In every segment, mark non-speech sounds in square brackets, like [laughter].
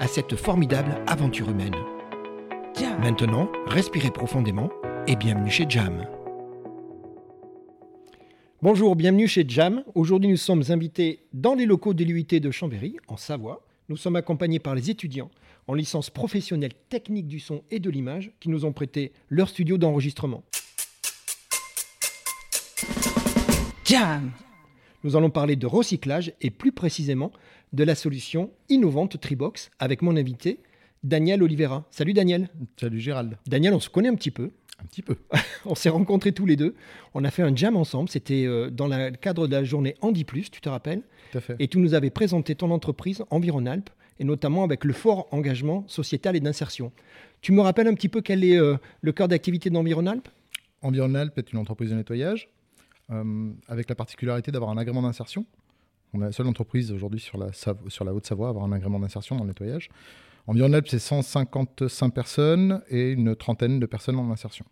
à cette formidable aventure humaine. Maintenant, respirez profondément et bienvenue chez Jam. Bonjour, bienvenue chez Jam. Aujourd'hui, nous sommes invités dans les locaux de l'UIT de Chambéry, en Savoie. Nous sommes accompagnés par les étudiants en licence professionnelle technique du son et de l'image qui nous ont prêté leur studio d'enregistrement. Jam Nous allons parler de recyclage et plus précisément de la solution innovante Tribox avec mon invité Daniel Oliveira. Salut Daniel. Salut Gérald. Daniel, on se connaît un petit peu. Un petit peu. [laughs] on s'est rencontrés tous les deux. On a fait un jam ensemble. C'était euh, dans le cadre de la journée Andy Plus, tu te rappelles Tout à fait. Et tu nous avais présenté ton entreprise Environalp et notamment avec le fort engagement sociétal et d'insertion. Tu me rappelles un petit peu quel est euh, le cœur d'activité d'Environalp Environalp est une entreprise de nettoyage euh, avec la particularité d'avoir un agrément d'insertion. On est la seule entreprise aujourd'hui sur la, sur la Haute-Savoie à avoir un agrément d'insertion dans le nettoyage. Environalp, c'est 155 personnes et une trentaine de personnes en insertion.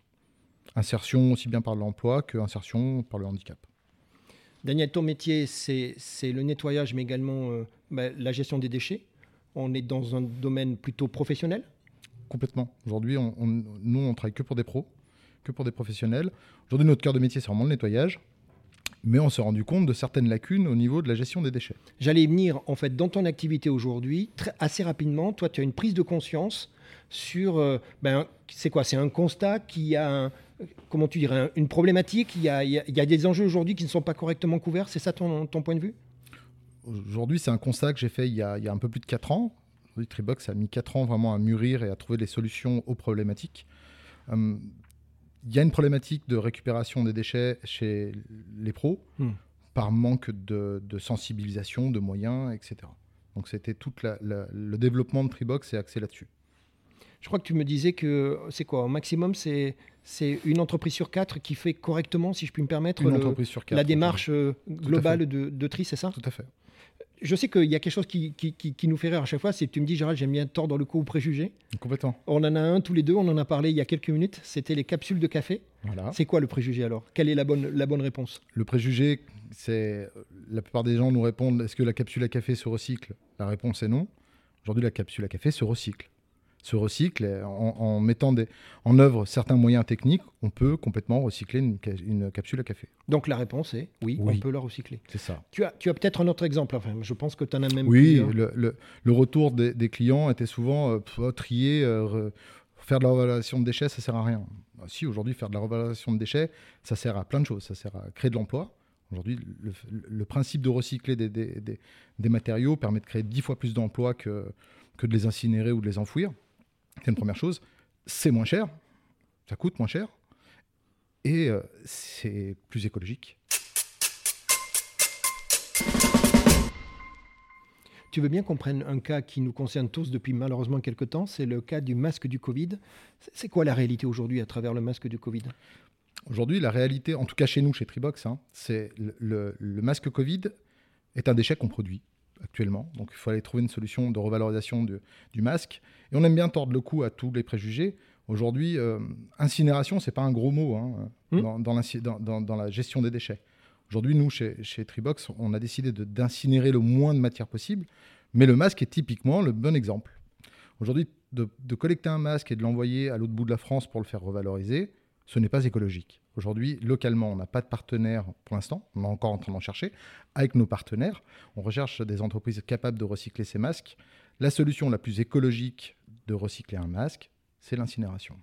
Insertion aussi bien par l'emploi que insertion par le handicap. Daniel, ton métier, c'est le nettoyage, mais également euh, bah, la gestion des déchets. On est dans un domaine plutôt professionnel? Complètement. Aujourd'hui, on, on, nous, on travaille que pour des pros, que pour des professionnels. Aujourd'hui, notre cœur de métier, c'est vraiment le nettoyage. Mais on s'est rendu compte de certaines lacunes au niveau de la gestion des déchets. J'allais y venir, en fait, dans ton activité aujourd'hui, assez rapidement, toi, tu as une prise de conscience sur, euh, ben, c'est quoi? C'est un constat qui a, un, comment tu dirais, une problématique, il y a, il y a des enjeux aujourd'hui qui ne sont pas correctement couverts, c'est ça ton, ton, point de vue? Aujourd'hui, c'est un constat que j'ai fait il y, a, il y, a, un peu plus de 4 ans. Tribox a mis 4 ans vraiment à mûrir et à trouver des solutions aux problématiques. Hum, il y a une problématique de récupération des déchets chez les pros Hmm. par manque de, de, sensibilisation, de moyens, etc. Donc c'était tout le développement de Tribox est axé là-dessus. Je crois que tu me disais que c'est quoi? Au maximum, c'est une entreprise sur quatre qui fait correctement, si je puis me permettre, une le, entreprise sur quatre, la démarche euh, globale de, de, tri, c'est ça? Tout à fait. Je sais qu'il y a quelque chose qui, qui, qui, qui, nous fait rire à chaque fois, c'est que tu me dis, Gérald, j'aime bien tordre le cou aux préjugés. Complètement. On en a un tous les deux, on en a parlé il y a quelques minutes, c'était les capsules de café. Voilà. C'est quoi le préjugé alors? Quelle est la bonne, la bonne réponse? Le préjugé, c'est la plupart des gens nous répondent est-ce que la capsule à café se recycle? La réponse est non. Aujourd'hui, la capsule à café se recycle. Se recycle en, en mettant des, en œuvre certains moyens techniques, on peut complètement recycler une, une, capsule à café. Donc la réponse est oui, oui. on peut la recycler. C'est ça. Tu as, tu as peut-être un autre exemple, enfin, je pense que tu en as même Oui, plusieurs. le, le, le, retour des, des, clients était souvent euh, trier, euh, faire de la revalorisation de déchets, ça sert à rien. Ah, si aujourd'hui, faire de la revalorisation de déchets, ça sert à plein de choses. Ça sert à créer de l'emploi. Aujourd'hui, le, le, principe de recycler des, des, des, des, matériaux permet de créer dix fois plus d'emplois que, que de les incinérer ou de les enfouir. C'est une première chose. C'est moins cher, ça coûte moins cher, et euh, c'est plus écologique. Tu veux bien qu'on prenne un cas qui nous concerne tous depuis malheureusement quelques temps, c'est le cas du masque du Covid. C'est quoi la réalité aujourd'hui à travers le masque du Covid? Aujourd'hui, la réalité, en tout cas chez nous, chez Tribox, hein, c'est le, le, le, masque Covid est un déchet qu'on produit actuellement. Donc il faut aller trouver une solution de revalorisation de, du masque. Et on aime bien tordre le cou à tous les préjugés. Aujourd'hui, euh, incinération, c'est pas un gros mot hein, mmh. dans, dans, dans, dans, la gestion des déchets. Aujourd'hui, nous, chez, chez, Tribox, on a décidé d'incinérer le moins de matière possible, mais le masque est typiquement le bon exemple. Aujourd'hui, de, de, collecter un masque et de l'envoyer à l'autre bout de la France pour le faire revaloriser, ce n'est pas écologique. Aujourd'hui, localement, on n'a pas de partenaire pour l'instant, on est encore en train d'en chercher. Avec nos partenaires, on recherche des entreprises capables de recycler ces masques. La solution la plus écologique de recycler un masque, c'est l'incinération.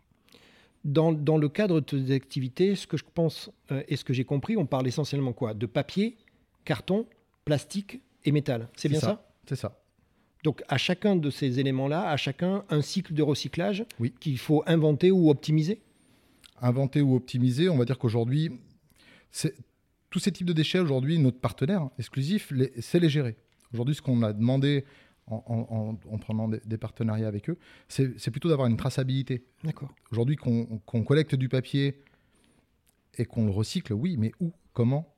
Dans, dans, le cadre de tes activités, ce que je pense euh, et ce que j'ai compris, on parle essentiellement quoi? De papier, carton, plastique et métal. C'est bien ça, C'est ça. Donc à chacun de ces éléments-là, à chacun un cycle de recyclage oui. qu'il faut inventer ou optimiser? Inventer ou optimiser, on va dire qu'aujourd'hui, tous ces types de déchets, aujourd'hui, notre partenaire exclusif, c'est les gérer. Aujourd'hui, ce qu'on a demandé en, prenant des, partenariats avec eux, c'est plutôt d'avoir une traçabilité. D'accord. Aujourd'hui, qu'on collecte du papier et qu'on le recycle, oui, mais où Comment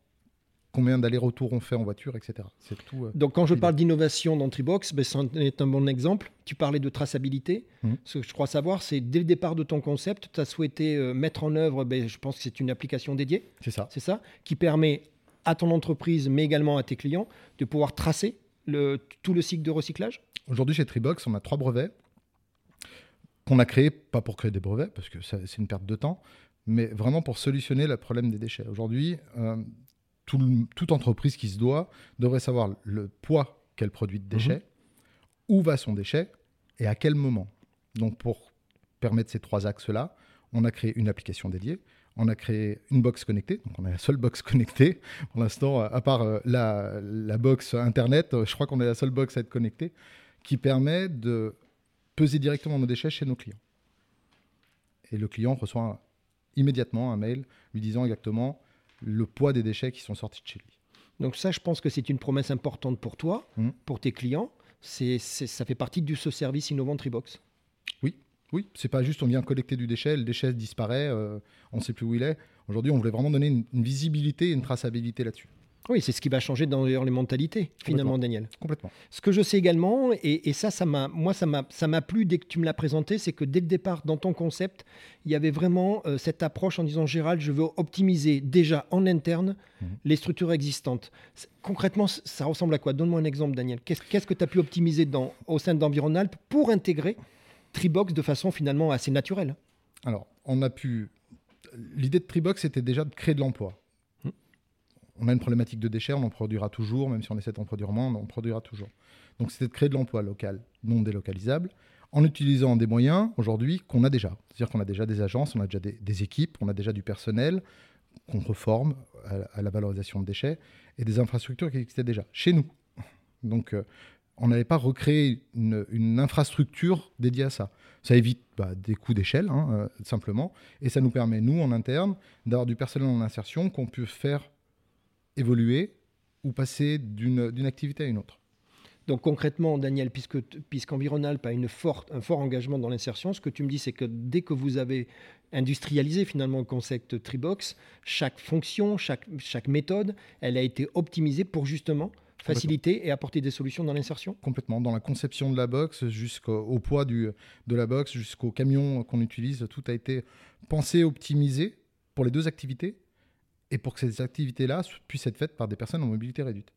combien d'allers-retours on fait en voiture, etc. C'est tout. Euh, Donc quand je parle d'innovation dans Tribox, ben, c'est un bon exemple. Tu parlais de traçabilité. Mmh. Ce que je crois savoir, c'est dès le départ de ton concept, tu as souhaité euh, mettre en œuvre, ben, je pense que c'est une application dédiée. C'est ça. C'est ça, qui permet à ton entreprise, mais également à tes clients, de pouvoir tracer le, tout le cycle de recyclage Aujourd'hui, chez Tribox, on a trois brevets qu'on a créés, pas pour créer des brevets, parce que c'est une perte de temps, mais vraiment pour solutionner le problème des déchets. Aujourd'hui, euh, toute entreprise qui se doit devrait savoir le poids qu'elle produit de déchets, mhm. où va son déchet et à quel moment. Donc pour permettre ces trois axes-là, on a créé une application dédiée, on a créé une box connectée, donc on est la seule box [laughs] connectée. Pour l'instant, à part euh, la, la, box Internet, euh, je crois qu'on est la seule box à être connectée, qui permet de peser directement nos déchets chez nos clients. Et le client reçoit immédiatement un mail lui disant exactement le poids des déchets qui sont sortis de chez lui. Donc ça, je pense que c'est une promesse importante pour toi, mmh. pour tes clients. C'est, ça fait partie de ce service innovant Tribox. Oui, oui. C'est pas juste on vient collecter du déchet, le déchet disparaît, euh, on ne sait plus où il est. Aujourd'hui, on voulait vraiment donner une, une visibilité et une traçabilité là-dessus. Oui, c'est ce qui va changer dans les mentalités, finalement, Daniel. Complètement. Ce que je sais également, et, ça, ça m'a, moi, ça m'a, ça m'a plu dès que tu me l'as présenté, c'est que dès le départ, dans ton concept, il y avait vraiment euh, cette approche en disant, Gérald, je veux optimiser déjà en interne mhm. les structures existantes. Concrètement, ça ressemble à quoi? Donne-moi un exemple, Daniel. Qu'est-ce, que tu as pu optimiser dans, au sein d'Environalp pour intégrer Tribox de façon finalement assez naturelle? Alors, on a pu... L'idée de Tribox, c'était déjà de créer de l'emploi on a une problématique de déchets, on en produira toujours, même si on essaie d'en produire moins, on en produira toujours. Donc c'était de créer de l'emploi local, non délocalisable, en utilisant des moyens aujourd'hui qu'on a déjà. C'est-à-dire qu'on a déjà des agences, on a déjà des, équipes, on a déjà du personnel qu'on reforme à, la valorisation de déchets et des infrastructures qui existaient déjà chez nous. Donc euh, on n'avait pas recréé une, infrastructure dédiée à ça. Ça évite bah, des coûts d'échelle, hein, euh, simplement, et ça nous permet, nous, en interne, d'avoir du personnel en insertion qu'on peut faire évoluer ou passer d'une activité à une autre. Donc concrètement, Daniel, puisque puisqu'Environalp a une forte, un fort engagement dans l'insertion, ce que tu me dis, c'est que dès que vous avez industrialisé finalement le concept Tribox, chaque fonction, chaque, chaque méthode, elle a été optimisée pour justement faciliter et apporter des solutions dans l'insertion Complètement. Dans la conception de la box, jusqu'au poids du, de la box, jusqu'au camion qu'on utilise, tout a été pensé, optimisé pour les deux activités et pour que ces activités-là puissent être faites par des personnes en mobilité réduite.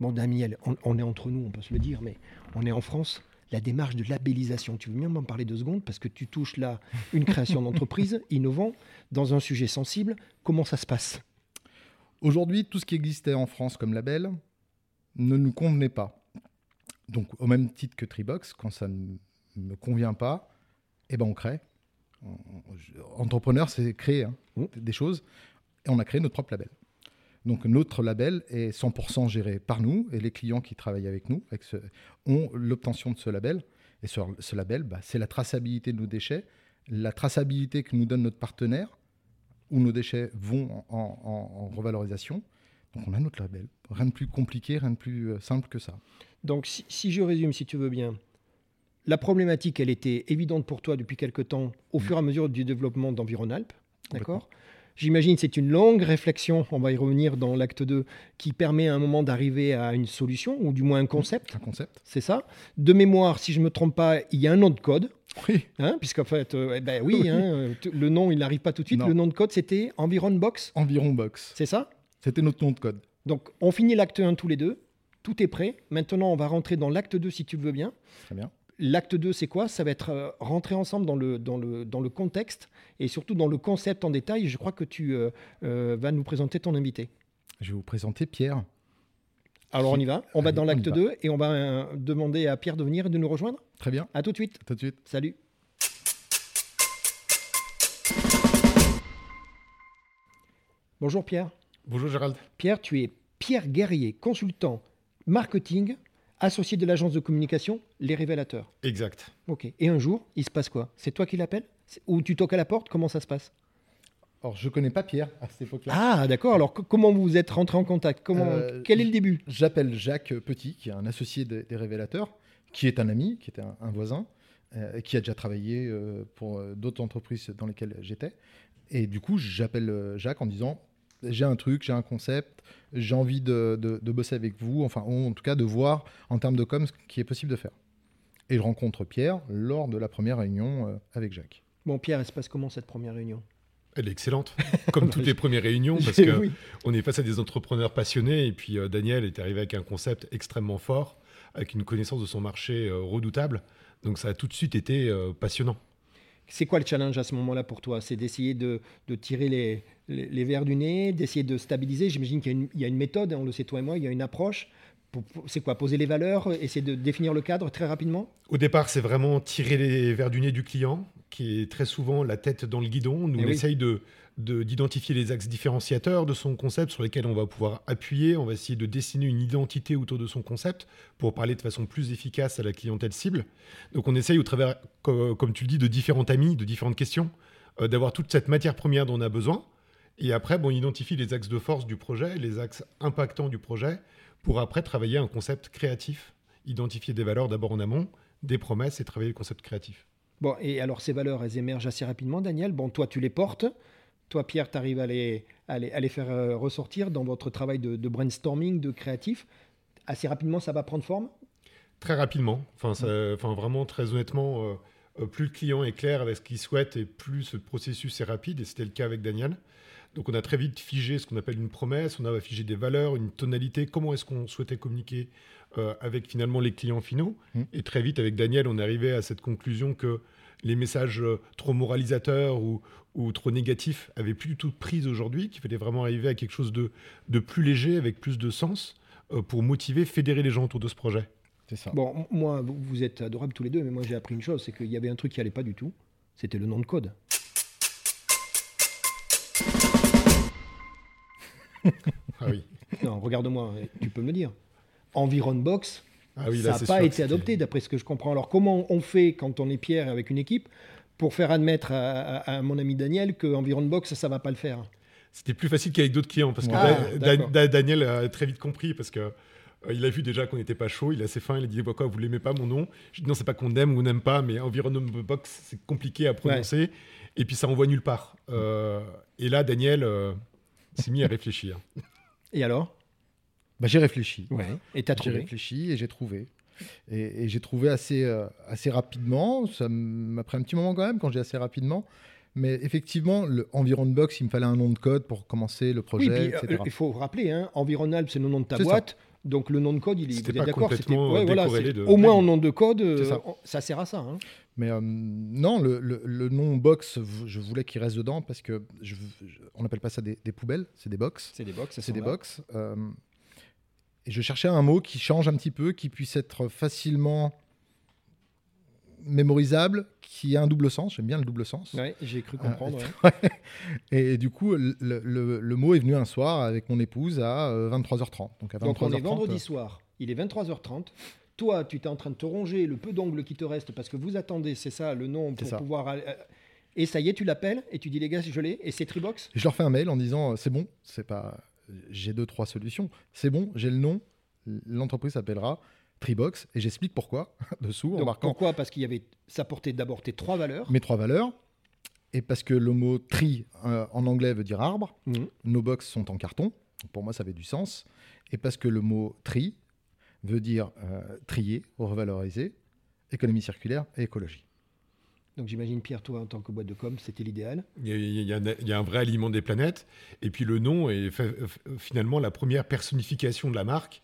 Bon, Daniel, on, est entre nous, on peut se le dire, mais on est en France. La démarche de labellisation, tu veux bien m'en parler deux secondes parce que tu touches là une création d'entreprise [laughs] innovant dans un sujet sensible. Comment ça se passe? Aujourd'hui, tout ce qui existait en France comme label ne nous convenait pas. Donc, au même titre que Tribox, quand ça ne me convient pas, eh ben on crée. Entrepreneur, c'est créer hein, mmh. des choses et on a créé notre propre label. Donc notre label est 100% géré par nous et les clients qui travaillent avec nous ont l'obtention de ce label. Et ce label, bah, c'est la traçabilité de nos déchets, la traçabilité que nous donne notre partenaire, où nos déchets vont en, revalorisation. Donc on a notre label. Rien de plus compliqué, rien de plus euh, simple que ça. Donc si, si, je résume, si tu veux bien, la problématique, elle était évidente pour toi depuis quelque temps au fur et à mesure du développement d'Environalp. D'accord? J'imagine que c'est une longue réflexion, on va y revenir dans l'acte 2, qui permet à un moment d'arriver à une solution, ou du moins un concept. Un concept. C'est ça. De mémoire, si je ne me trompe pas, il y a un nom de code. Oui. Hein, Puisqu'en fait, euh, eh ben, oui, hein, le nom, il n'arrive pas tout de suite. Le nom de code, c'était Environbox. Environbox. C'est ça C'était notre nom de code. Donc, on finit l'acte 1 tous les deux. Tout est prêt. Maintenant, on va rentrer dans l'acte 2 si tu veux bien. Très bien. L'acte 2, c'est quoi? Ça va être euh, rentrer ensemble dans le, dans, le, dans le contexte et surtout dans le concept en détail. Je crois que tu euh, euh, vas nous présenter ton invité. Je vais vous présenter Pierre. Alors on y va. On va dans l'acte 2 et on va euh, demander à Pierre de venir et de nous rejoindre. Très bien. À tout de suite. Tout de suite. Salut. Bonjour Pierre. Bonjour Gérald. Pierre, tu es Pierre Guerrier, consultant marketing, associé de l'agence de communication Les Révélateurs. Exact. Ok. Et un jour, il se passe quoi? C'est toi qui l'appelles? Ou tu toques à la porte? Comment ça se passe? Alors, je connais pas Pierre à cette époque-là. Ah, d'accord. Alors, co- comment vous êtes rentré en contact? Comment... Euh, Quel est le début? J'appelle Jacques Petit, qui est un associé des, des Révélateurs, qui est un ami, qui était un, un voisin, euh, qui a déjà travaillé euh, pour d'autres entreprises dans lesquelles j'étais. Et du coup, j'appelle Jacques en disant j'ai un truc, j'ai un concept, j'ai envie de, de- de bosser avec vous, enfin, ou en tout cas de voir en termes de com ce qui est possible de faire. Et je rencontre Pierre lors de la première réunion euh, avec Jacques. Bon, Pierre, elle se passe comment cette première réunion? Elle est excellente, [laughs] comme toutes les premières réunions, [laughs] parce Oui. que on est face à des entrepreneurs passionnés. Et puis euh, Daniel est arrivé avec un concept extrêmement fort, avec une connaissance de son marché euh, redoutable. Donc ça a tout de suite été euh, passionnant. C'est quoi le challenge à ce moment-là pour toi? C'est d'essayer de, de tirer les, les, les verres du nez, d'essayer de stabiliser. J'imagine qu'il y a, une, il y a une méthode, on le sait toi et moi, il y a une approche. C'est quoi Poser les valeurs, essayer de définir le cadre très rapidement? Au départ, c'est vraiment tirer les verres du nez du client, qui est très souvent la tête dans le guidon. Nous, Eh on oui. essaye de- d'identifier les axes différenciateurs de son concept sur lesquels on va pouvoir appuyer. On va essayer de dessiner une identité autour de son concept pour parler de façon plus efficace à la clientèle cible. Donc on essaye au travers, co- comme tu le dis, de différents amis, de différentes questions, euh, d'avoir toute cette matière première dont on a besoin. Et après, bon, on identifie les axes de force du projet, les axes impactants du projet, pour après travailler un concept créatif, identifier des valeurs d'abord en amont, des promesses et travailler le concept créatif. Bon, et alors ces valeurs, elles émergent assez rapidement, Daniel. Bon, toi, tu les portes. Toi, Pierre, tu arrives à les, à les, à les faire euh, ressortir dans votre travail de, de brainstorming, de créatif. Assez rapidement, ça va prendre forme? Très rapidement, enfin, ça- enfin vraiment très honnêtement, euh, euh, plus le client est clair avec ce qu'il souhaite et plus ce processus est rapide, et c'était le cas avec Daniel. Donc on a très vite figé ce qu'on appelle une promesse, on a figé des valeurs, une tonalité, comment est-ce qu'on souhaitait communiquer euh, avec finalement les clients finaux? Mm. Et très vite avec Daniel, on est arrivé à cette conclusion que les messages euh, trop moralisateurs ou, ou trop négatifs avaient plus du tout de prise aujourd'hui, qu'il fallait vraiment arriver à quelque chose de, de plus léger, avec plus de sens, euh, pour motiver, fédérer les gens autour de ce projet. C'est ça. Bon, moi, vous vous êtes adorables tous les deux, mais moi, j'ai appris une chose c'est qu'il y avait un truc qui allait pas du tout. C'était le nom de code. Ah oui. Non, regarde-moi, tu peux me le dire. Environbox, Ah oui, ça n'a pas été adopté, d'après ce que je comprends. Alors, comment on fait quand on est Pierre avec une équipe pour faire admettre à, à- à mon ami Daniel que Environbox, ça va pas le faire? C'était plus facile qu'avec d'autres clients parce que Ah, Da- Da- Daniel a très vite compris parce que euh, il a vu déjà qu'on n'était pas chaud, il a assez faim, il a dit quoi, vous l'aimez pas mon nom? Je dis non, c'est pas qu'on aime ou n'aime pas, mais Environment Box c'est compliqué à prononcer et puis ça envoie nulle part. Euh, et là, Daniel euh, s'est mis à réfléchir. Et alors? Bah, j'ai réfléchi. Ouais. Et t'as J'ai trouvé réfléchi et j'ai trouvé. Et, et j'ai trouvé assez, euh, assez rapidement. Ça m'a pris un petit moment quand même quand j'ai assez rapidement. Mais effectivement, le Environbox, il me fallait un nom de code pour commencer le Oui, projet, euh, il faut rappeler, hein, Environalp, c'est le nom de ta ça. boîte. Donc le nom de code, il est, d'accord c'était- complètement, ouais, euh, voilà, de- Au moins en nom de code, euh, ça. sert à ça. hein. Mais euh, non, le, le- le nom box, je voulais qu'il reste dedans parce que je- je- on n'appelle pas ça des, des poubelles, c'est des box. C'est des box, C'est des box. euh, et je cherchais un mot qui change un petit peu, qui puisse être facilement mémorisable, qui a un double sens. J'aime bien le double sens. Ouais, j'ai cru Ah, comprendre. ouais. [laughs] Et, du coup, le, le- le mot est venu un soir avec mon épouse à euh, 23h30. Donc à 23h30. Donc on est vendredi euh, soir, il est 23h30. Toi, tu es en train de te ronger le peu d'ongles qui te reste parce que vous attendez, c'est ça, le nom pour pouvoir. aller- euh, Et ça y est, tu l'appelles et tu dis les gars, je l'ai. Et c'est Tribox? Et je leur fais un mail en disant euh, c'est bon, c'est pas. J'ai deux trois solutions. C'est bon, j'ai le nom. L'entreprise s'appellera Tribox et j'explique pourquoi [laughs] dessous en marquant Pourquoi? Parce qu'il y avait. Ça portait d'abord tes trois valeurs. mes trois valeurs et parce que le mot tri euh, en anglais veut dire arbre. Mhm. Nos box sont en carton. Pour moi, ça avait du sens. Et parce que le mot tri veut dire euh, trier, revaloriser, économie circulaire et écologie. Donc j'imagine, Pierre, toi, en tant que boîte de com, c'était l'idéal. Il y, a, il un- il y a un vrai aliment des planètes. Et puis le nom est finalement la première personnification de la marque.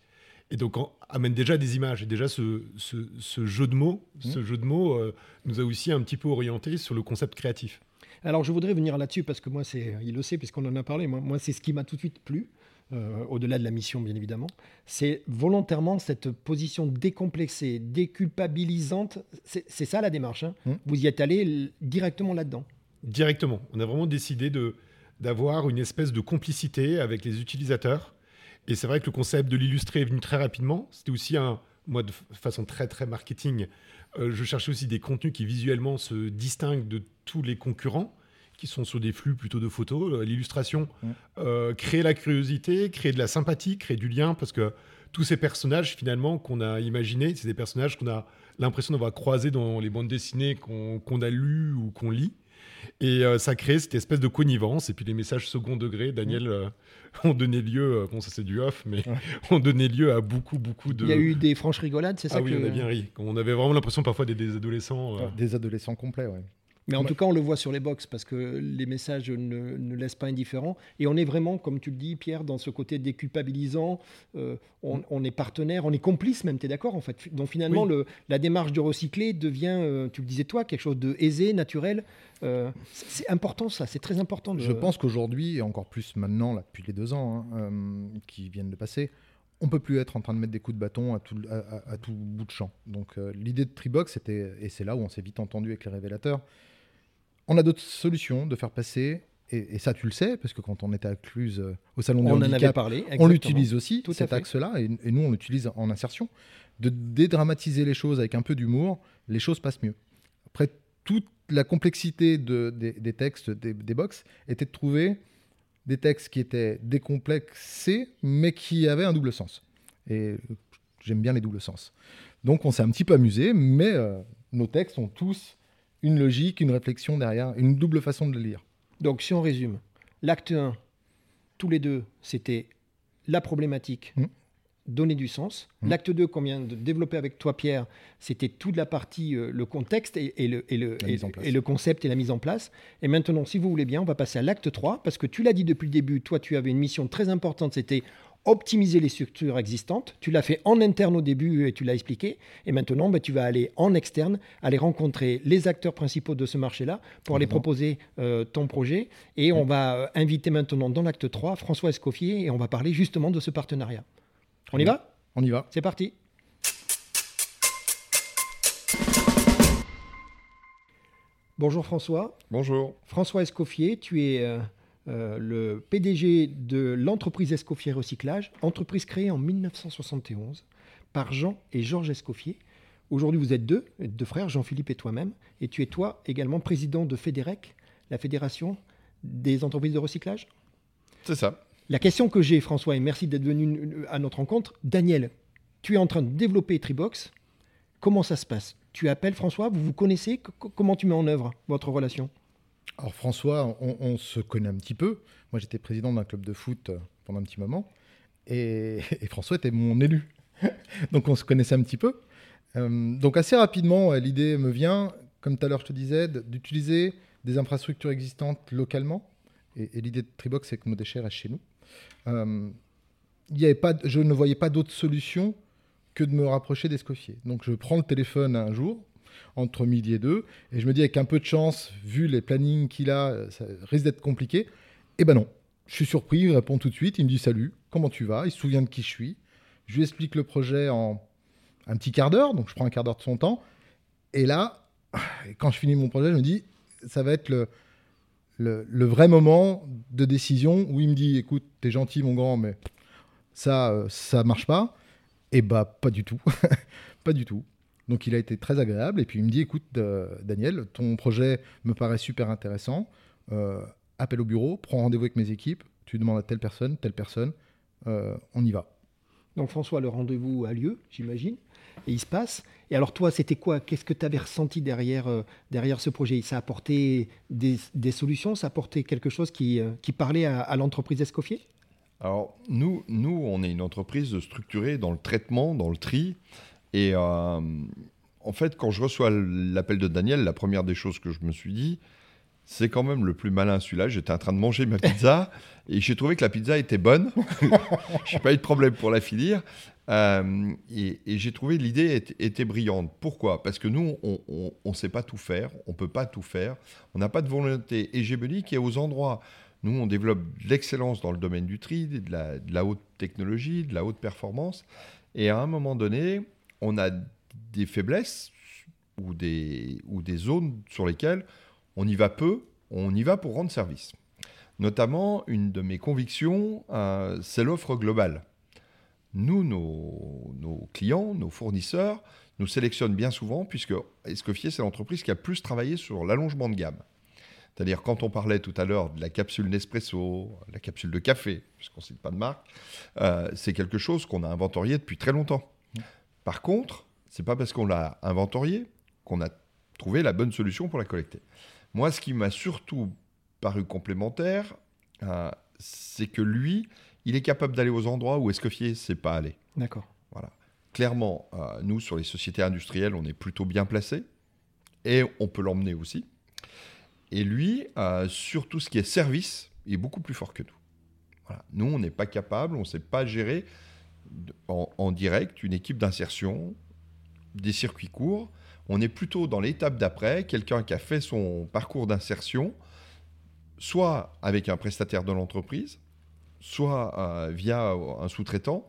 Et donc on amène déjà des images. Et déjà ce, ce- ce jeu de mots, ce jeu de mots euh, nous a aussi un petit peu orienté sur le concept créatif. Alors je voudrais venir là-dessus parce que moi, c'est, il le sait puisqu'on en a parlé, moi, moi c'est ce qui m'a tout de suite plu. Euh, au-delà de la mission bien évidemment, c'est volontairement cette position décomplexée, déculpabilisante. C'est ça la démarche. Hein. Mmh. Vous y êtes allé directement là-dedans. Directement. On a vraiment décidé d'avoir une espèce de complicité avec les utilisateurs. Et c'est vrai que le concept de l'illustrer est venu très rapidement. C'était aussi un, moi, de façon très très marketing, euh, je cherchais aussi des contenus qui visuellement se distinguent de tous les concurrents qui sont sur des flux plutôt de photos. Euh, l'illustration, euh, créer la curiosité, créer de la sympathie, créer du lien, parce que tous ces personnages finalement qu'on a imaginés, c'est des personnages qu'on a l'impression d'avoir croisés dans les bandes dessinées qu'on a lues ou qu'on lit. Et euh, ça crée cette espèce de connivence. Et puis les messages second degré, Daniel, euh, [laughs] ont donné lieu, euh, bon ça c'est du off, mais [laughs] ont donné lieu à beaucoup, beaucoup de... Il y a eu des franches rigolades, c'est ça Ah oui, on a bien ri. On avait vraiment l'impression parfois des, des adolescents... Des adolescents complets, oui. Mais en tout cas, on le voit sur les box parce que les messages ne, laissent pas indifférent. Et on est vraiment, comme tu le dis, Pierre, dans ce côté déculpabilisant. Euh, on, est partenaire, on est complice même, tu es d'accord en fait Donc finalement, le, la démarche de recycler devient, euh, tu le disais toi, quelque chose de aisé, naturel. Euh, c'est important ça, c'est très important. Je pense qu'aujourd'hui, et encore plus maintenant, là, depuis les deux ans hein, qui viennent de passer, on peut plus être en train de mettre des coups de bâton à tout, à, tout bout de champ. Donc l'idée de Tribox, c'était, et c'est là où on s'est vite entendu avec les révélateurs, on a d'autres solutions de faire passer, et, ça tu le sais, parce que quand on était à Cluse euh, au salon on en avait parlé, on l'utilise aussi, Tout cet axe-là, et, nous on l'utilise en insertion, de dédramatiser les choses avec un peu d'humour, les choses passent mieux. Après, toute la complexité des, textes, des, des box, était de trouver des textes qui étaient décomplexés, mais qui avaient un double sens. Et j'aime bien les doubles sens. Donc on s'est un petit peu amusé, mais euh, nos textes ont tous une logique, une réflexion derrière, une double façon de le lire. Donc si on résume, l'acte 1, tous les deux, c'était la problématique, mmh. donner du sens. Mmh. L'acte 2 qu'on vient de développer avec toi, Pierre, c'était toute la partie, euh, le contexte et, le, et, le, et, le concept et la mise en place. Et maintenant, si vous voulez bien, on va passer à l'acte 3, parce que tu l'as dit depuis le début, toi, tu avais une mission très importante, c'était optimiser les structures existantes. Tu l'as fait en interne au début et tu l'as expliqué. Et maintenant, ben, tu vas aller en externe, aller rencontrer les acteurs principaux de ce marché-là pour aller proposer euh, ton projet. Et on va euh, inviter maintenant dans l'acte 3 François Escoffier et on va parler justement de ce partenariat. On y va? On y va. C'est parti. Bonjour François. Bonjour. François Escoffier, tu es euh, euh, le PDG de l'entreprise Escoffier Recyclage, entreprise créée en 1971 par Jean et Georges Escoffier. Aujourd'hui, vous êtes deux, deux frères, Jean-Philippe et toi-même, et tu es toi également président de FEDEREC, la Fédération des entreprises de recyclage C'est ça. La question que j'ai, François, et merci d'être venu à notre rencontre, Daniel, tu es en train de développer Tribox. Comment ça se passe? Tu appelles François, vous vous connaissez? Comment tu mets en œuvre votre relation? Alors François, on, se connaît un petit peu. Moi j'étais président d'un club de foot euh, pendant un petit moment. Et, [laughs] François était mon élu. [laughs] donc on se connaissait un petit peu. Euh, donc assez rapidement, euh, l'idée me vient, comme tout à l'heure je te disais, d'utiliser des infrastructures existantes localement. Et, l'idée de Tribox, c'est que nos déchets restent chez nous. y avait pas, je ne voyais pas d'autre solution que de me rapprocher d'Escoffier. Donc je prends le téléphone un jour, entre midi et deux. Et je me dis, avec un peu de chance, vu les plannings qu'il a, ça risque d'être compliqué. Eh ben non. Je suis surpris, il répond tout de suite. Il me dit salut, comment tu vas? Il se souvient de qui je suis. Je lui explique le projet en un petit quart d'heure, donc je prends un quart d'heure de son temps. Et là, quand je finis mon projet, je me dis, ça va être le, le, vrai moment de décision où il me dit, écoute, t'es gentil mon grand, mais ça, euh, ça marche pas. Et bah, pas du tout. [laughs] pas du tout. Donc il a été très agréable. Et puis il me dit, écoute, euh, Daniel, ton projet me paraît super intéressant. Euh, appelle au bureau, prends rendez-vous avec mes équipes. Tu demandes à telle personne, telle personne. Euh, on y va. Donc François, le rendez-vous a lieu, j'imagine, et il se passe. Et alors toi, c'était quoi? Qu'est-ce que tu avais ressenti derrière, derrière ce projet? Ça a apporté des, solutions? Ça a apporté quelque chose qui, qui parlait à, à l'entreprise Escoffier? Alors nous, nous, on est une entreprise structurée dans le traitement, dans le tri. Et euh, en fait, quand je reçois l'appel de Daniel, la première des choses que je me suis dit, c'est quand même le plus malin celui-là. J'étais en train de manger ma pizza [laughs] et j'ai trouvé que la pizza était bonne. [laughs] je n'ai pas eu de problème pour la finir. Euh, et, j'ai trouvé l'idée était, brillante. Pourquoi? Parce que nous, on ne sait pas tout faire, on ne peut pas tout faire, on n'a pas de volonté hégémonique et aux endroits Nous, on développe de l'excellence dans le domaine du tri, de la, de la haute technologie, de la haute performance. Et à un moment donné, on a des faiblesses ou des, ou des zones sur lesquelles on y va peu, on y va pour rendre service. Notamment, une de mes convictions, euh, c'est l'offre globale. Nous, nos, clients, nos fournisseurs, nous sélectionnent bien souvent, puisque Escoffier, c'est l'entreprise qui a plus travaillé sur l'allongement de gamme. C'est-à-dire, quand on parlait tout à l'heure de la capsule Nespresso, la capsule de café, puisqu'on ne cite pas de marque, euh, c'est quelque chose qu'on a inventorié depuis très longtemps. Par contre, c'est pas parce qu'on l'a inventorié qu'on a trouvé la bonne solution pour la collecter. Moi, ce qui m'a surtout paru complémentaire, euh, c'est que lui, il est capable d'aller aux endroits où Escoffier ne sait pas aller. D'accord. Voilà. Clairement, euh, nous, sur les sociétés industrielles, on est plutôt bien placé et on peut l'emmener aussi. Et lui, euh, sur tout ce qui est service, il est beaucoup plus fort que nous. Voilà. Nous, on n'est pas capable, on ne sait pas gérer en, en direct une équipe d'insertion, des circuits courts. On est plutôt dans l'étape d'après, quelqu'un qui a fait son parcours d'insertion, soit avec un prestataire de l'entreprise, soit euh, via un sous-traitant,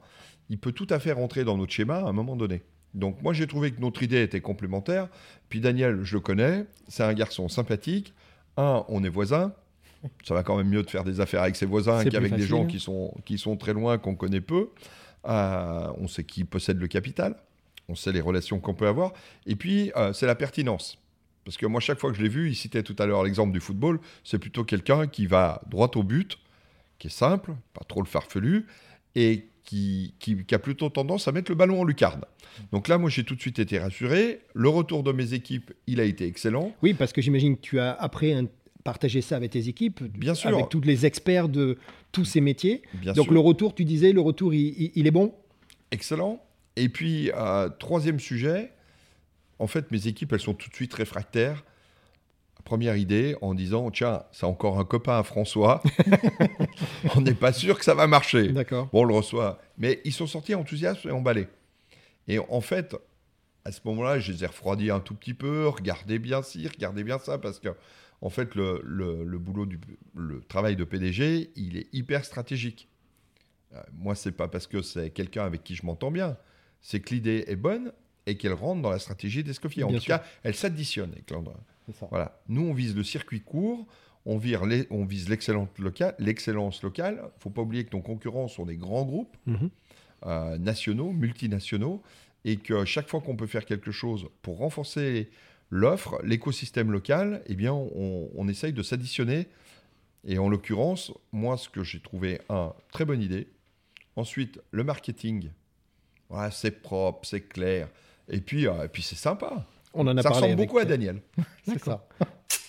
il peut tout à fait rentrer dans notre schéma à un moment donné. Donc moi j'ai trouvé que notre idée était complémentaire. Puis Daniel, je le connais, c'est un garçon sympathique. Un, on est voisins. Ça va quand même mieux de faire des affaires avec ses voisins qu'avec des gens facile. qui sont, qui sont très loin, qu'on connaît peu. Euh, on sait qui possède le capital. On sait les relations qu'on peut avoir. Et puis, euh, c'est la pertinence. Parce que moi, chaque fois que je l'ai vu, il citait tout à l'heure l'exemple du football, c'est plutôt quelqu'un qui va droit au but, qui est simple, pas trop le farfelu, et qui, qui- qui a plutôt tendance à mettre le ballon en lucarne. Donc là, moi, j'ai tout de suite été rassuré. Le retour de mes équipes, il a été excellent. Oui, parce que j'imagine que tu as après un- partagé ça avec tes équipes, Bien sûr. avec tous les experts de tous ces métiers. Bien Donc sûr. le retour, tu disais, le retour, il, il- il est bon? Excellent. Et puis, euh, troisième sujet, en fait, mes équipes, elles sont tout de suite réfractaires. Première idée, en disant, tiens, c'est encore un copain à François. [laughs] [laughs] on n'est pas sûr que ça va marcher. D'accord. Bon, on le reçoit. Mais ils sont sortis enthousiastes et emballés. Et en fait, à ce moment-là, je les ai refroidis un tout petit peu. Regardez bien ci, regardez bien ça, parce que, en fait, le, le- le boulot, du, le travail de PDG, il est hyper stratégique. Euh, moi, c'est pas parce que c'est quelqu'un avec qui je m'entends bien. C'est que l'idée est bonne et qu'elle rentre dans la stratégie d'Escoffier. En tout sûr. cas, elle s'additionne. Voilà. Nous, on vise le circuit court, on, vire les- on vise l'excellence locale. L'excellence locale. Faut pas oublier que nos concurrents sont des grands groupes Mhm. euh, nationaux, multinationaux, et que chaque fois qu'on peut faire quelque chose pour renforcer l'offre, l'écosystème local, eh bien, on, on essaye de s'additionner. Et en l'occurrence, moi, ce que j'ai trouvé, un, très bonne idée. Ensuite, le marketing. Voilà, c'est propre, c'est clair. Et puis, euh, et puis c'est sympa. On en a Ça parlé. ressemble avec- beaucoup à Daniel. [laughs] C'est ça. [laughs]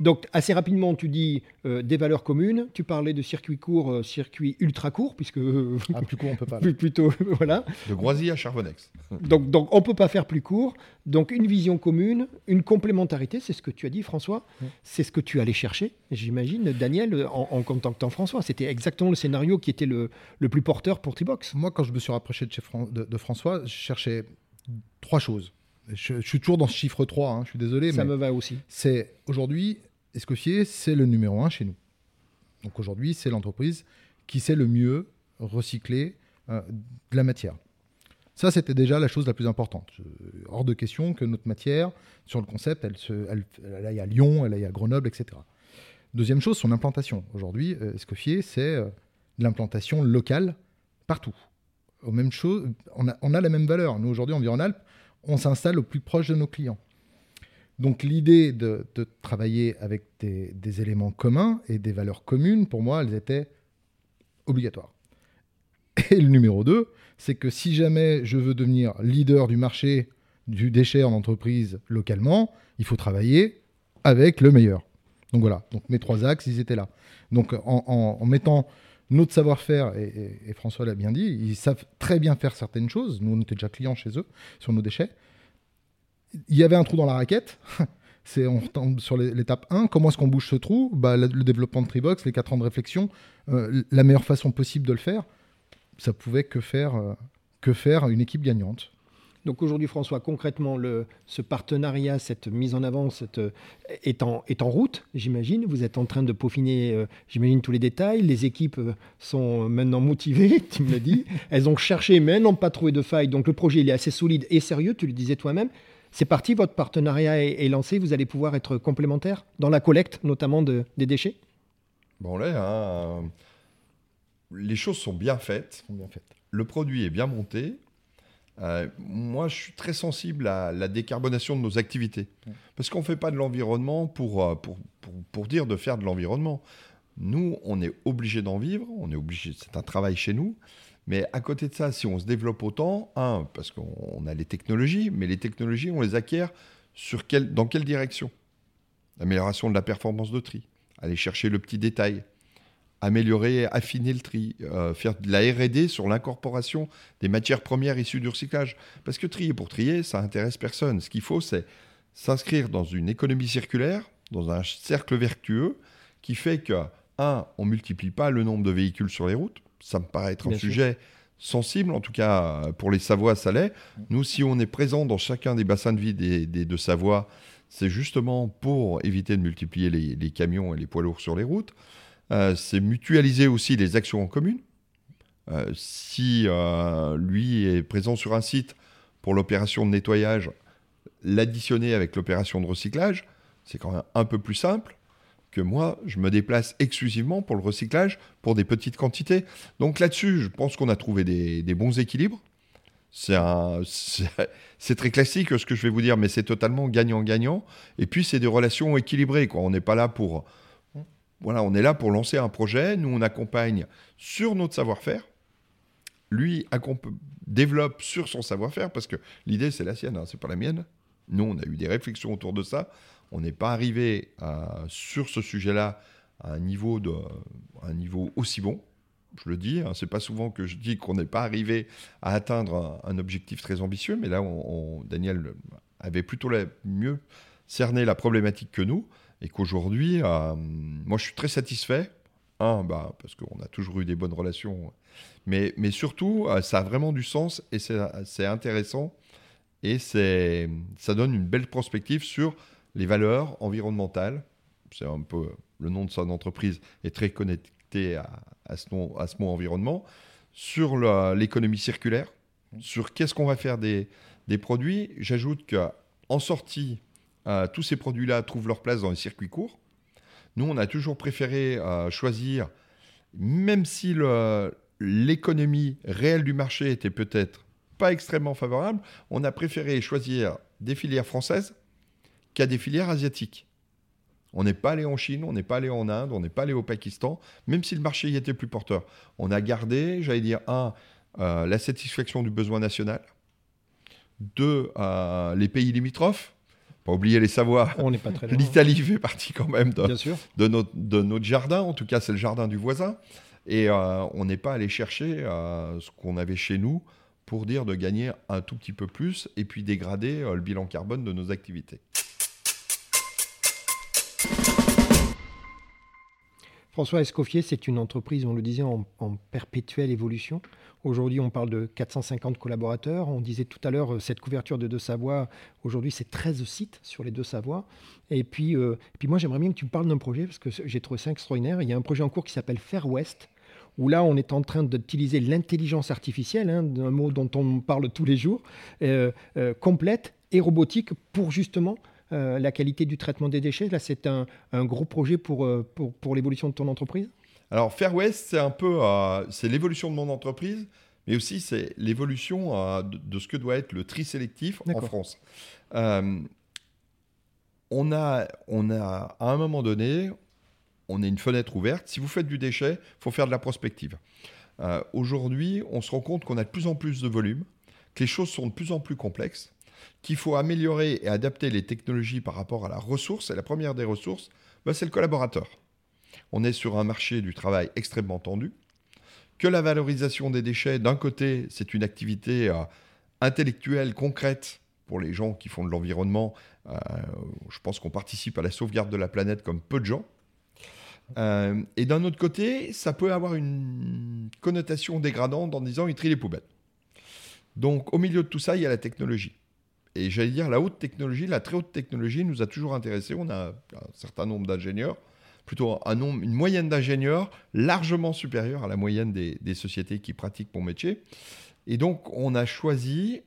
Donc, assez rapidement, tu dis euh, des valeurs communes. Tu parlais de circuit court, euh, circuit ultra court, puisque euh, Ah, plus court, on peut pas. plus- [laughs] plutôt, voilà. De Groisy à Charbonnex. Donc, donc on peut pas faire plus court. Donc, une vision commune, une complémentarité, c'est ce que tu as dit, François. Oui. C'est ce que tu allais chercher, j'imagine, Daniel, en, en contactant François. C'était exactement le scénario qui était le, le plus porteur pour Tribox. Moi, quand je me suis rapproché de, chez Fran- de- de François, je cherchais trois choses. Je, je suis toujours dans ce chiffre 3, hein, je suis désolé, Ça mais me va aussi. c'est aujourd'hui, Escoffier, c'est le numéro un chez nous? Donc aujourd'hui, c'est l'entreprise qui sait le mieux recycler euh, de la matière. Ça, c'était déjà la chose la plus importante. Je- hors de question que notre matière, sur le concept, elle, se, elle, aille à Lyon, elle aille à Grenoble, etc. Deuxième chose, son implantation. Aujourd'hui, euh, Escoffier, c'est euh, de l'implantation locale partout? Aux mêmes choses, on a, la même valeur. Nous, aujourd'hui, en Rhône-Alpes, on s'installe au plus proche de nos clients. Donc l'idée de, travailler avec des, éléments communs et des valeurs communes, pour moi, elles étaient obligatoires. Et le numéro 2, c'est que si jamais je veux devenir leader du marché du déchet en entreprise localement, il faut travailler avec le meilleur. Donc voilà, donc mes trois axes, ils étaient là. Donc en, mettant notre savoir-faire, et- et François l'a bien dit, ils savent très bien faire certaines choses. Nous, on était déjà clients chez eux sur nos déchets. Il y avait un trou dans la raquette. [laughs] C'est, on retombe sur l'étape 1. Comment est-ce qu'on bouge ce trou? Bah, le, le développement de Tribox, les 4 ans de réflexion, euh, la meilleure façon possible de le faire, ça pouvait que faire, euh, que faire une équipe gagnante. Donc aujourd'hui, François, concrètement, ce partenariat, cette mise en avant cette, est, en, est en route, j'imagine. Vous êtes en train de peaufiner, euh, j'imagine, tous les détails. Les équipes euh, sont maintenant motivées, [laughs] tu me l'as dit. Elles ont cherché, mais elles n'ont pas trouvé de faille. Donc le projet, il est assez solide et sérieux, tu le disais toi-même. C'est parti, votre partenariat est, lancé. Vous allez pouvoir être complémentaire dans la collecte, notamment de, des déchets? Bon, là, hein, les choses sont bien faites. Sont bien faites. Le produit est bien monté. Euh, moi, je suis très sensible à la décarbonation de nos activités. Parce qu'on ne fait pas de l'environnement pour, euh, pour, pour, pour, dire de faire de l'environnement. Nous, on est obligé d'en vivre, on est obligé, c'est un travail chez nous. Mais à côté de ça, si on se développe autant, un, parce qu'on a les technologies, mais les technologies, on les acquiert sur dans quelle direction? Amélioration de la performance de tri, aller chercher le petit détail, améliorer, affiner le tri, euh, faire de la R&D sur l'incorporation des matières premières issues du recyclage. Parce que trier pour trier, ça intéresse personne. Ce qu'il faut, c'est s'inscrire dans une économie circulaire, dans un cercle vertueux, qui fait que, un, on multiplie pas le nombre de véhicules sur les routes. Ça me paraît être un sujet sensible, en tout cas pour les Savoie, ça l'est. Nous, si on est présent dans chacun des bassins de vie des, des de Savoie, c'est justement pour éviter de multiplier les, les, camions et les poids lourds sur les routes. Euh, c'est mutualiser aussi les actions en commune. Euh, si euh, lui est présent sur un site pour l'opération de nettoyage, l'additionner avec l'opération de recyclage, c'est quand même un peu plus simple que moi, je me déplace exclusivement pour le recyclage pour des petites quantités. Donc là-dessus, je pense qu'on a trouvé des, bons équilibres. C'est très classique ce que je vais vous dire, mais c'est totalement gagnant-gagnant. Et puis, c'est des relations équilibrées. Quoi. On n'est pas là pour voilà, on est là pour lancer un projet. Nous, on accompagne sur notre savoir-faire. Lui développe sur son savoir-faire parce que l'idée, c'est la sienne, hein, c'est pas la mienne. Nous, on a eu des réflexions autour de ça. On n'est pas arrivé sur ce sujet-là à un niveau, de, un niveau aussi bon. Je le dis, hein, c'est pas souvent que je dis qu'on n'est pas arrivé à atteindre un, objectif très ambitieux, mais là, Daniel avait plutôt mieux cerné la problématique que nous et qu'aujourd'hui, euh, moi je suis très satisfait. Un, bah, parce qu'on a toujours eu des bonnes relations, mais, mais surtout, euh, ça a vraiment du sens et c'est intéressant et ça donne une belle perspective sur les valeurs environnementales. C'est un peu le nom de son entreprise est très connecté à, ce, mot environnement, sur l'économie circulaire, sur qu'est-ce qu'on va faire des, des produits. J'ajoute qu'en sortie euh, tous ces produits-là trouvent leur place dans les circuits courts. Nous, on a toujours préféré euh, choisir, même si l'économie réelle du marché était peut-être pas extrêmement favorable, on a préféré choisir des filières françaises qu'à des filières asiatiques. On n'est pas allé en Chine, on n'est pas allé en Inde, on n'est pas allé au Pakistan, même si le marché y était plus porteur. On a gardé, j'allais dire, un, euh, la satisfaction du besoin national, deux, les pays limitrophes, pas oublier les Savoies. On n'est pas très L'Italie fait partie quand même de, de, notre, de, notre, jardin. En tout cas, c'est le jardin du voisin. Et euh, on n'est pas allé chercher euh, ce qu'on avait chez nous pour dire de gagner un tout petit peu plus et puis dégrader euh, le bilan carbone de nos activités. François Escoffier, c'est une entreprise, on le disait, en, perpétuelle évolution. Aujourd'hui, on parle de 450 collaborateurs. On disait tout à l'heure, euh, cette couverture de deux Savoies, aujourd'hui, c'est 13 sites sur les deux Savoies. Et puis, euh, puis moi, j'aimerais bien que tu me parles d'un projet, parce que j'ai trouvé ça extraordinaire. Il y a un projet en cours qui s'appelle Fair West, où là, on est en train d'utiliser l'intelligence artificielle, hein, un mot dont on parle tous les jours, euh, complète et robotique, pour justement euh, la qualité du traitement des déchets. Là, c'est un, gros projet pour, euh, pour, pour l'évolution de ton entreprise? Alors, Fair West, c'est un peu euh, c'est l'évolution de mon entreprise, mais aussi c'est l'évolution de, ce que doit être le tri sélectif en France. on, a, on a, à un moment donné, on a une fenêtre ouverte. Si vous faites du déchet, il faut faire de la prospective. Aujourd'hui, on se rend compte qu'on a de plus en plus de volume, que les choses sont de plus en plus complexes qu'il faut améliorer et adapter les technologies par rapport à la ressource. Et la première des ressources, bah, c'est le collaborateur. On est sur un marché du travail extrêmement tendu. Que la valorisation des déchets, d'un côté, c'est une activité euh, intellectuelle, concrète pour les gens qui font de l'environnement. Euh, je pense qu'on participe à la sauvegarde de la planète comme peu de gens. Euh, et d'un autre côté, ça peut avoir une connotation dégradante en disant il trie les poubelles. Donc, au milieu de tout ça, il y a la technologie. Et j'allais dire, la haute technologie, la très haute technologie nous a toujours intéressés. On a un certain nombre d'ingénieurs, plutôt un nombre, une moyenne d'ingénieurs largement supérieure à la moyenne des, sociétés qui pratiquent mon métier. Et donc, on a choisi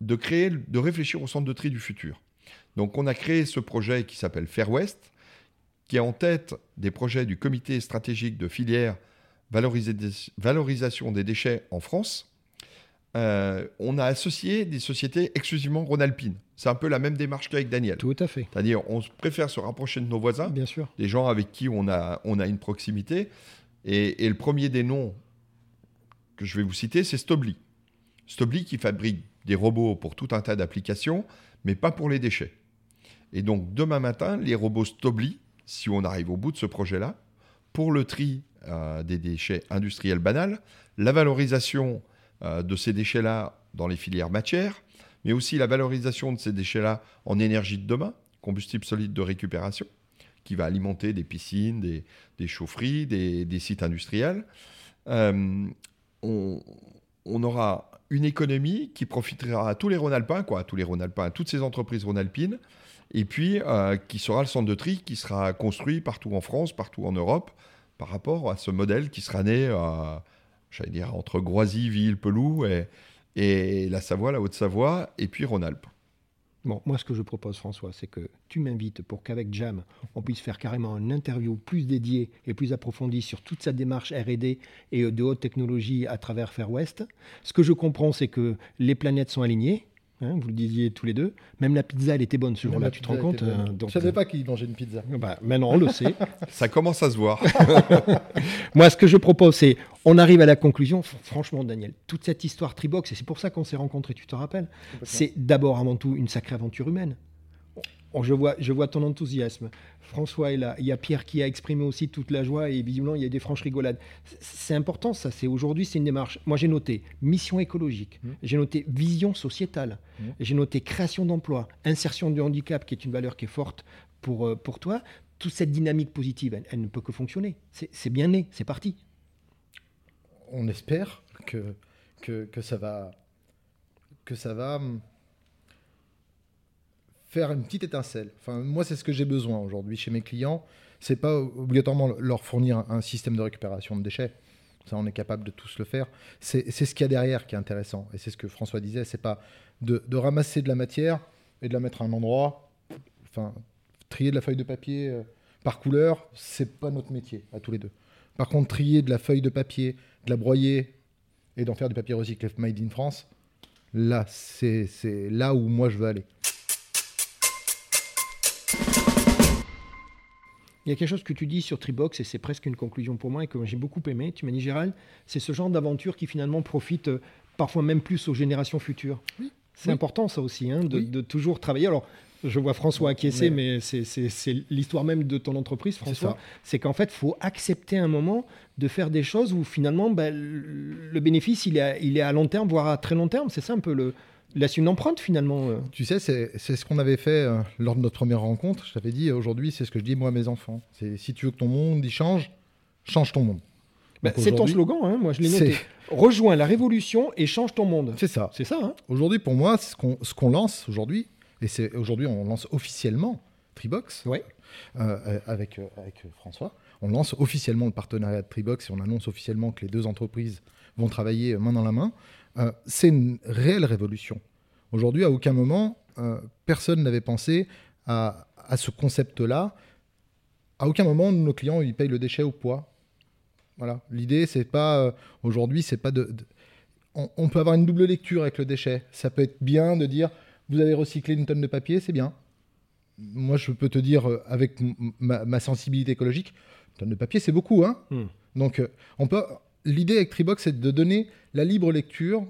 de créer, de réfléchir au centre de tri du futur. Donc, on a créé ce projet qui s'appelle Fair West, qui est en tête des projets du comité stratégique de filière valorisation des déchets en France euh, on a associé des sociétés exclusivement Rhône-Alpine. C'est un peu la même démarche qu'avec Daniel. Tout à fait. C'est-à-dire, on préfère se rapprocher de nos voisins, Bien sûr. des gens avec qui on a, on a une proximité. Et, le premier des noms que je vais vous citer, c'est Stobli. Stobli qui fabrique des robots pour tout un tas d'applications, mais pas pour les déchets. Et donc, demain matin, les robots Stobli, si on arrive au bout de ce projet-là, pour le tri euh, des déchets industriels banals, la valorisation de ces déchets-là dans les filières matières, mais aussi la valorisation de ces déchets-là en énergie de demain, combustible solide de récupération, qui va alimenter des piscines, des, chaufferies, des, sites industriels. Euh, on, aura une économie qui profitera à tous les Rhône-Alpins, à tous les Rhône-Alpins, à toutes ces entreprises Rhône-Alpines, et puis euh, qui sera le centre de tri qui sera construit partout en France, partout en Europe, par rapport à ce modèle qui sera né j'allais dire, entre Groisy, Ville, Pelou et, et la Savoie, la Haute-Savoie, et puis Rhône-Alpes. Bon, moi, ce que je propose, François, c'est que tu m'invites pour qu'avec Jam, on puisse faire carrément une interview plus dédiée et plus approfondie sur toute sa démarche R&D et de haute technologie à travers Fair West. Ce que je comprends, c'est que les planètes sont alignées. Hein, vous le disiez tous les deux. Même la pizza, elle était bonne ce jour-là, tu te rends compte euh, Je ne savais pas qu'il mangeait une pizza. Bah, maintenant, on le sait. [laughs] Ça commence à se voir. [laughs] Moi, ce que je propose, c'est, on arrive à la conclusion. Franchement, Daniel, toute cette histoire Tribox, et c'est pour ça qu'on s'est rencontrés, tu te rappelles, c'est d'abord, avant tout, une sacrée aventure humaine. Je, vois, je vois ton enthousiasme. François est là. Il y a Pierre qui a exprimé aussi toute la joie et visiblement, il y a des franches rigolades. C'est important, ça. C'est Aujourd'hui, c'est une démarche. Moi, j'ai noté mission écologique, mmh. j'ai noté vision sociétale, mmh. j'ai noté création d'emplois, insertion du handicap, qui est une valeur qui est forte pour, euh, pour toi. Toute cette dynamique positive, elle, ne peut que fonctionner. C'est bien né, c'est parti. On espère que, que, que ça va. Que ça va hum, faire une petite étincelle. Enfin, moi, c'est ce que j'ai besoin aujourd'hui chez mes clients. C'est pas obligatoirement leur fournir un, système de récupération de déchets. Ça, on est capable de tous le faire. C'est ce qu'il y a derrière qui est intéressant. Et c'est ce que François disait. C'est pas de, ramasser de la matière et de la mettre à un endroit. Enfin, trier de la feuille de papier euh, par couleur, c'est pas notre métier à tous les deux. Par contre, trier de la feuille de papier, de la broyer et d'en faire du papier recyclé made in France, là, c'est là où moi je veux aller. Il y a quelque chose que tu dis sur Tribox, et c'est presque une conclusion pour moi, et que j'ai beaucoup aimé. Tu m'as dit, Gérald, c'est ce genre d'aventure qui finalement profite euh, parfois même plus aux générations futures. C'est important ça aussi, hein, de, toujours travailler. Alors, je vois François acquiescer, mais, c'est l'histoire même de ton entreprise, François. C'est qu'en fait, il faut accepter un moment de faire des choses où finalement, ben, le bénéfice, il est, il est à long terme, voire à très long terme. C'est ça un peu le, laisse une empreinte finalement. Euh. Tu sais, c'est ce qu'on avait fait euh, lors de notre première rencontre. Je t'avais dit, aujourd'hui, c'est ce que je dis moi à mes enfants. C'est si tu veux que ton monde y change, change ton monde. Bah, c'est ton slogan, hein, moi je l'ai noté. Rejoins la révolution et change ton monde. C'est ça. C'est ça. Hein. aujourd'hui, pour moi, ce qu'on lance aujourd'hui, et c'est aujourd'hui on lance officiellement Tribox ouais. Euh, avec, avec François. On lance officiellement le partenariat de Tribox et on annonce officiellement que les deux entreprises vont travailler main dans la main. Euh, c'est une réelle révolution. Aujourd'hui, à aucun moment, euh, personne n'avait pensé à, ce concept-là. À aucun moment, nos clients, ils payent le déchet au poids. Voilà. L'idée, c'est pas euh, aujourd'hui, c'est pas de, on, peut avoir une double lecture avec le déchet. Ça peut être bien de dire, vous avez recyclé une tonne de papier, c'est bien. Moi, je peux te dire, avec ma, sensibilité écologique, une tonne de papier, c'est beaucoup. Hein hmm. Donc, on peut, l'idée avec Tribox, c'est de donner la libre lecture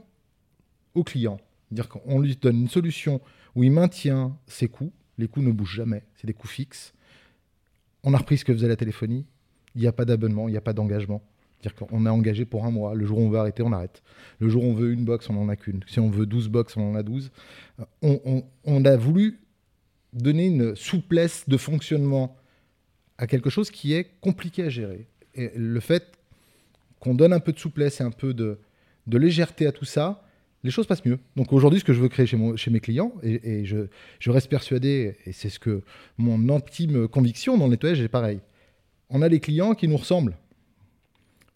au client. Dire qu'on lui donne une solution où il maintient ses coûts. Les coûts ne bougent jamais, c'est des coûts fixes. On a repris ce que faisait la téléphonie. Il n'y a pas d'abonnement, il n'y a pas d'engagement. Dire qu'on a engagé pour un mois. Le jour où on veut arrêter, on arrête. Le jour où on veut une box, on n'en a qu'une. Si on veut 12 box, on en a 12. On, on a voulu donner une souplesse de fonctionnement à quelque chose qui est compliqué à gérer. Et le fait qu'on donne un peu de souplesse et un peu de, légèreté à tout ça, les choses passent mieux. Donc aujourd'hui, ce que je veux créer chez, mes clients, et, je, reste persuadé, et c'est ce que mon intime conviction dans le nettoyage est pareil. On a les clients qui nous ressemblent.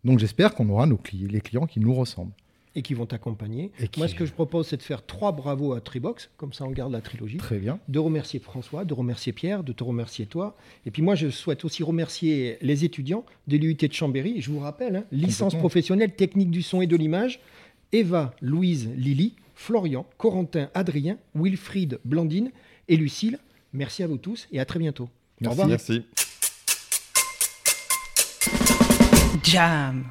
Donc j'espère qu'on aura nos les clients qui nous ressemblent. Et qui vont t'accompagner. qui... Moi, ce que je propose, c'est de faire trois bravos à Tribox, comme ça on garde la trilogie. Très bien. De remercier François, de remercier Pierre, de te remercier toi. Et puis moi, je souhaite aussi remercier les étudiants de l'UT de Chambéry. Je vous rappelle, hein, licence professionnelle technique du son et de l'image. Eva, Louise, Lily, Florian, Corentin, Adrien, Wilfried, Blandine et Lucille. Merci à vous tous et à très bientôt. Merci. Au revoir. Merci. Jam.